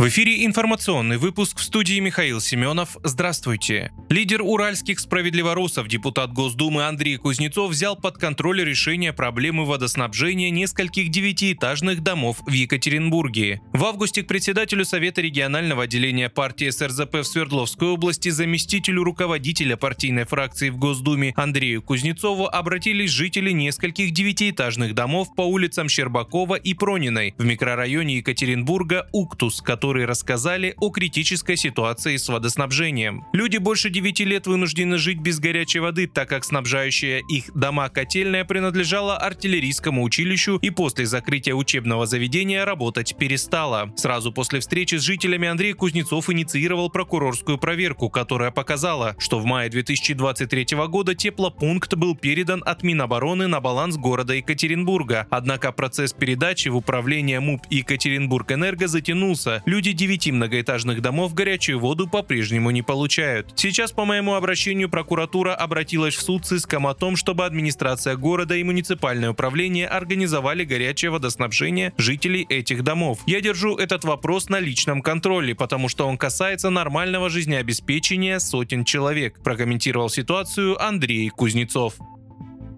В эфире информационный выпуск в студии Михаил Семенов. Здравствуйте. Лидер уральских справедливорусов, депутат Госдумы Андрей Кузнецов взял под контроль решение проблемы водоснабжения нескольких девятиэтажных домов в Екатеринбурге. В августе к председателю Совета регионального отделения партии СРЗП в Свердловской области заместителю руководителя партийной фракции в Госдуме Андрею Кузнецову обратились жители нескольких девятиэтажных домов по улицам Щербакова и Прониной в микрорайоне Екатеринбурга Уктус, который которые рассказали о критической ситуации с водоснабжением. Люди больше 9 лет вынуждены жить без горячей воды, так как снабжающая их дома котельная принадлежала артиллерийскому училищу и после закрытия учебного заведения работать перестала. Сразу после встречи с жителями Андрей Кузнецов инициировал прокурорскую проверку, которая показала, что в мае 2023 года теплопункт был передан от Минобороны на баланс города Екатеринбурга. Однако процесс передачи в управление МУП Екатеринбург-Энерго затянулся. Люди люди девяти многоэтажных домов горячую воду по-прежнему не получают. Сейчас по моему обращению прокуратура обратилась в суд с иском о том, чтобы администрация города и муниципальное управление организовали горячее водоснабжение жителей этих домов. Я держу этот вопрос на личном контроле, потому что он касается нормального жизнеобеспечения сотен человек, прокомментировал ситуацию Андрей Кузнецов.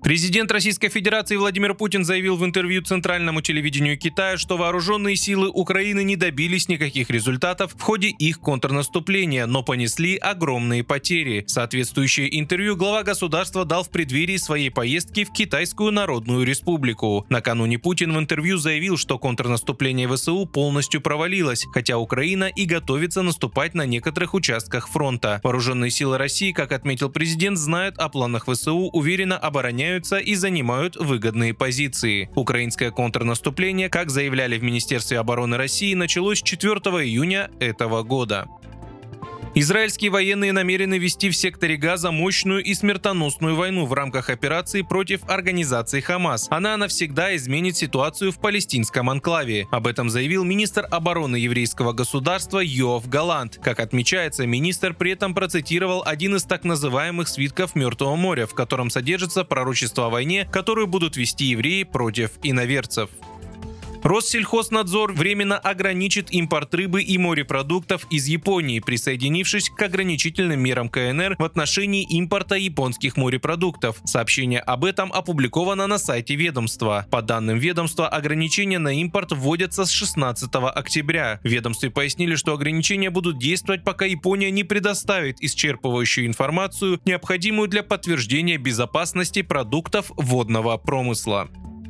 Президент Российской Федерации Владимир Путин заявил в интервью Центральному телевидению Китая, что вооруженные силы Украины не добились никаких результатов в ходе их контрнаступления, но понесли огромные потери. Соответствующее интервью глава государства дал в преддверии своей поездки в Китайскую Народную Республику. Накануне Путин в интервью заявил, что контрнаступление ВСУ полностью провалилось, хотя Украина и готовится наступать на некоторых участках фронта. Вооруженные силы России, как отметил президент, знают о планах ВСУ, уверенно обороняют обороняются и занимают выгодные позиции. Украинское контрнаступление, как заявляли в Министерстве обороны России, началось 4 июня этого года. Израильские военные намерены вести в секторе Газа мощную и смертоносную войну в рамках операции против организации Хамас. Она навсегда изменит ситуацию в палестинском анклаве. Об этом заявил министр обороны еврейского государства Йоав Галант. Как отмечается, министр при этом процитировал один из так называемых свитков Мертвого моря, в котором содержится пророчество о войне, которую будут вести евреи против иноверцев. Россельхознадзор временно ограничит импорт рыбы и морепродуктов из Японии, присоединившись к ограничительным мерам КНР в отношении импорта японских морепродуктов. Сообщение об этом опубликовано на сайте ведомства. По данным ведомства, ограничения на импорт вводятся с 16 октября. В ведомстве пояснили, что ограничения будут действовать, пока Япония не предоставит исчерпывающую информацию, необходимую для подтверждения безопасности продуктов водного промысла.